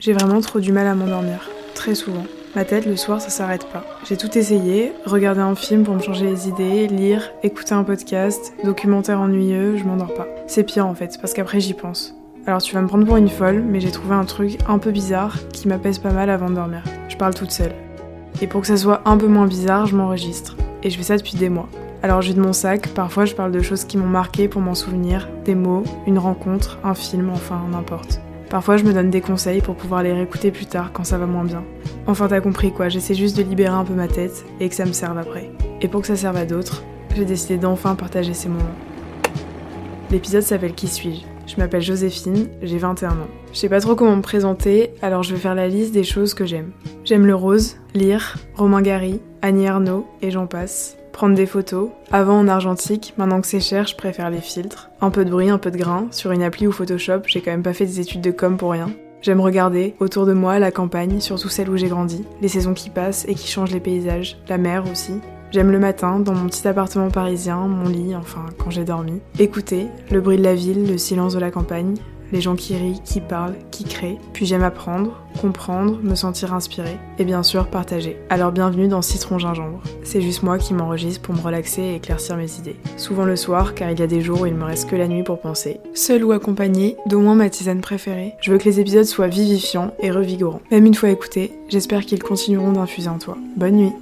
J'ai vraiment trop du mal à m'endormir, très souvent. Ma tête le soir ça s'arrête pas. J'ai tout essayé, regarder un film pour me changer les idées, lire, écouter un podcast, documentaire ennuyeux, je m'endors pas. C'est pire en fait, parce qu'après j'y pense. Alors tu vas me prendre pour une folle, mais j'ai trouvé un truc un peu bizarre qui m'apaise pas mal avant de dormir. Je parle toute seule. Et pour que ça soit un peu moins bizarre, je m'enregistre. Et je fais ça depuis des mois. Alors je de mon sac, parfois je parle de choses qui m'ont marqué pour m'en souvenir, des mots, une rencontre, un film, enfin n'importe. Parfois, je me donne des conseils pour pouvoir les réécouter plus tard quand ça va moins bien. Enfin, t'as compris quoi, j'essaie juste de libérer un peu ma tête et que ça me serve après. Et pour que ça serve à d'autres, j'ai décidé d'enfin partager ces moments. L'épisode s'appelle Qui suis-je? Je m'appelle Joséphine, j'ai 21 ans. Je sais pas trop comment me présenter, alors je vais faire la liste des choses que j'aime. J'aime le rose, lire, Romain Gary, Annie Ernaux et j'en passe prendre des photos. Avant en argentique, maintenant que c'est cher, je préfère les filtres. Un peu de bruit, un peu de grain. Sur une appli ou Photoshop, j'ai quand même pas fait des études de com pour rien. J'aime regarder autour de moi la campagne, surtout celle où j'ai grandi, les saisons qui passent et qui changent les paysages, la mer aussi. J'aime le matin, dans mon petit appartement parisien, mon lit, enfin quand j'ai dormi. Écouter le bruit de la ville, le silence de la campagne, les gens qui rient, qui parlent, qui créent. Puis j'aime apprendre, comprendre, me sentir inspiré et bien sûr partager. Alors bienvenue dans Citron Gingembre. C'est juste moi qui m'enregistre pour me relaxer et éclaircir mes idées. Souvent le soir car il y a des jours où il me reste que la nuit pour penser. Seul ou accompagné, d'au moins ma tisane préférée, je veux que les épisodes soient vivifiants et revigorants. Même une fois écoutés, j'espère qu'ils continueront d'infuser en toi. Bonne nuit